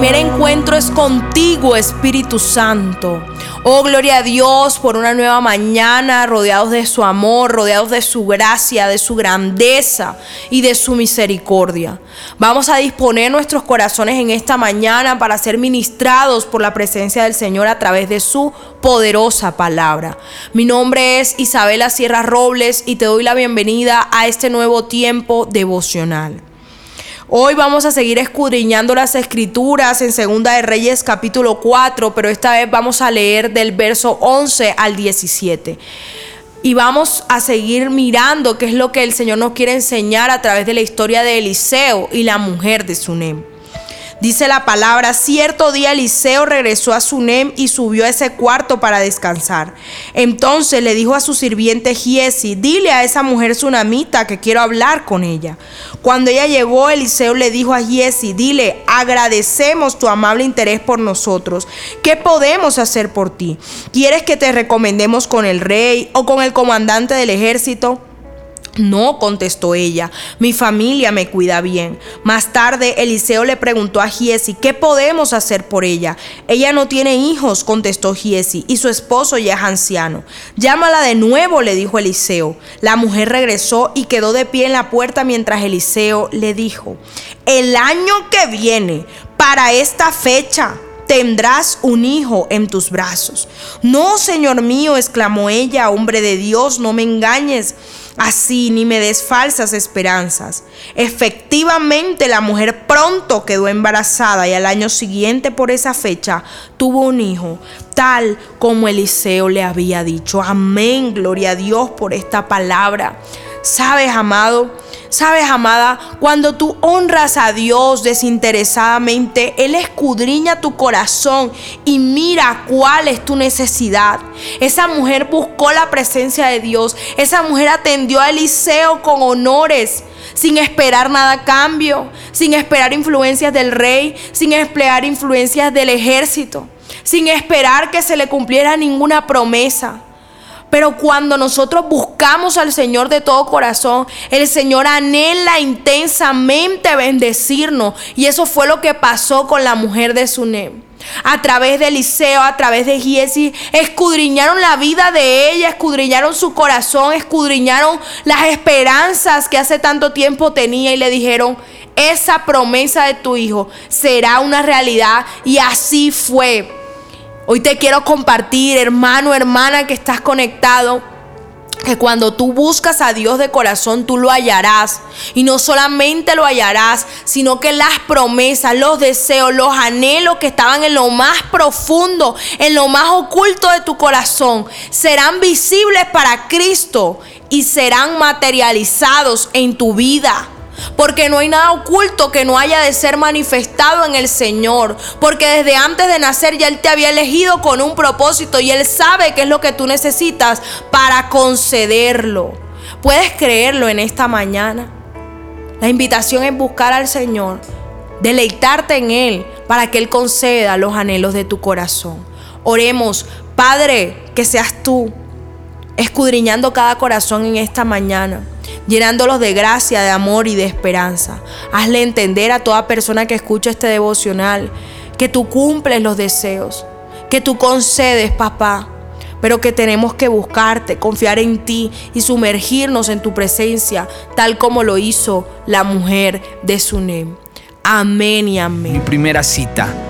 primer encuentro es contigo, Espíritu Santo. Oh, gloria a Dios por una nueva mañana, rodeados de su amor, rodeados de su gracia, de su grandeza y de su misericordia. Vamos a disponer nuestros corazones en esta mañana para ser ministrados por la presencia del Señor a través de su poderosa palabra. Mi nombre es Isabela Sierra Robles y te doy la bienvenida a este nuevo tiempo devocional. Hoy vamos a seguir escudriñando las escrituras en Segunda de Reyes capítulo 4, pero esta vez vamos a leer del verso 11 al 17. Y vamos a seguir mirando qué es lo que el Señor nos quiere enseñar a través de la historia de Eliseo y la mujer de Sunem. Dice la palabra, cierto día Eliseo regresó a Sunem y subió a ese cuarto para descansar. Entonces le dijo a su sirviente Giesi, dile a esa mujer sunamita que quiero hablar con ella. Cuando ella llegó, Eliseo le dijo a Giesi, dile, agradecemos tu amable interés por nosotros. ¿Qué podemos hacer por ti? ¿Quieres que te recomendemos con el rey o con el comandante del ejército? No, contestó ella, mi familia me cuida bien. Más tarde, Eliseo le preguntó a Giesi, ¿qué podemos hacer por ella? Ella no tiene hijos, contestó Giesi, y su esposo ya es anciano. Llámala de nuevo, le dijo Eliseo. La mujer regresó y quedó de pie en la puerta mientras Eliseo le dijo, el año que viene, para esta fecha, tendrás un hijo en tus brazos. No, Señor mío, exclamó ella, hombre de Dios, no me engañes así ni me des falsas esperanzas. Efectivamente, la mujer pronto quedó embarazada y al año siguiente por esa fecha tuvo un hijo, tal como Eliseo le había dicho. Amén, gloria a Dios por esta palabra. Sabes, amado, sabes, amada, cuando tú honras a Dios desinteresadamente, Él escudriña tu corazón y mira cuál es tu necesidad. Esa mujer buscó la presencia de Dios. Esa mujer atendió a Eliseo con honores sin esperar nada a cambio, sin esperar influencias del rey, sin esperar influencias del ejército, sin esperar que se le cumpliera ninguna promesa. Pero cuando nosotros buscamos al Señor de todo corazón, el Señor anhela intensamente bendecirnos. Y eso fue lo que pasó con la mujer de Sunem. A través de Eliseo, a través de Giesi, escudriñaron la vida de ella, escudriñaron su corazón, escudriñaron las esperanzas que hace tanto tiempo tenía y le dijeron, esa promesa de tu hijo será una realidad. Y así fue. Hoy te quiero compartir, hermano, hermana, que estás conectado que cuando tú buscas a Dios de corazón, tú lo hallarás. Y no solamente lo hallarás, sino que las promesas, los deseos, los anhelos que estaban en lo más profundo, en lo más oculto de tu corazón, serán visibles para Cristo y serán materializados en tu vida. Porque no hay nada oculto que no haya de ser manifestado en el Señor. Porque desde antes de nacer ya Él te había elegido con un propósito y Él sabe qué es lo que tú necesitas para concederlo. ¿Puedes creerlo en esta mañana? La invitación es buscar al Señor, deleitarte en Él para que Él conceda los anhelos de tu corazón. Oremos, Padre, que seas tú escudriñando cada corazón en esta mañana llenándolos de gracia, de amor y de esperanza. Hazle entender a toda persona que escucha este devocional que tú cumples los deseos, que tú concedes, papá, pero que tenemos que buscarte, confiar en ti y sumergirnos en tu presencia, tal como lo hizo la mujer de Sunem. Amén y amén. Mi primera cita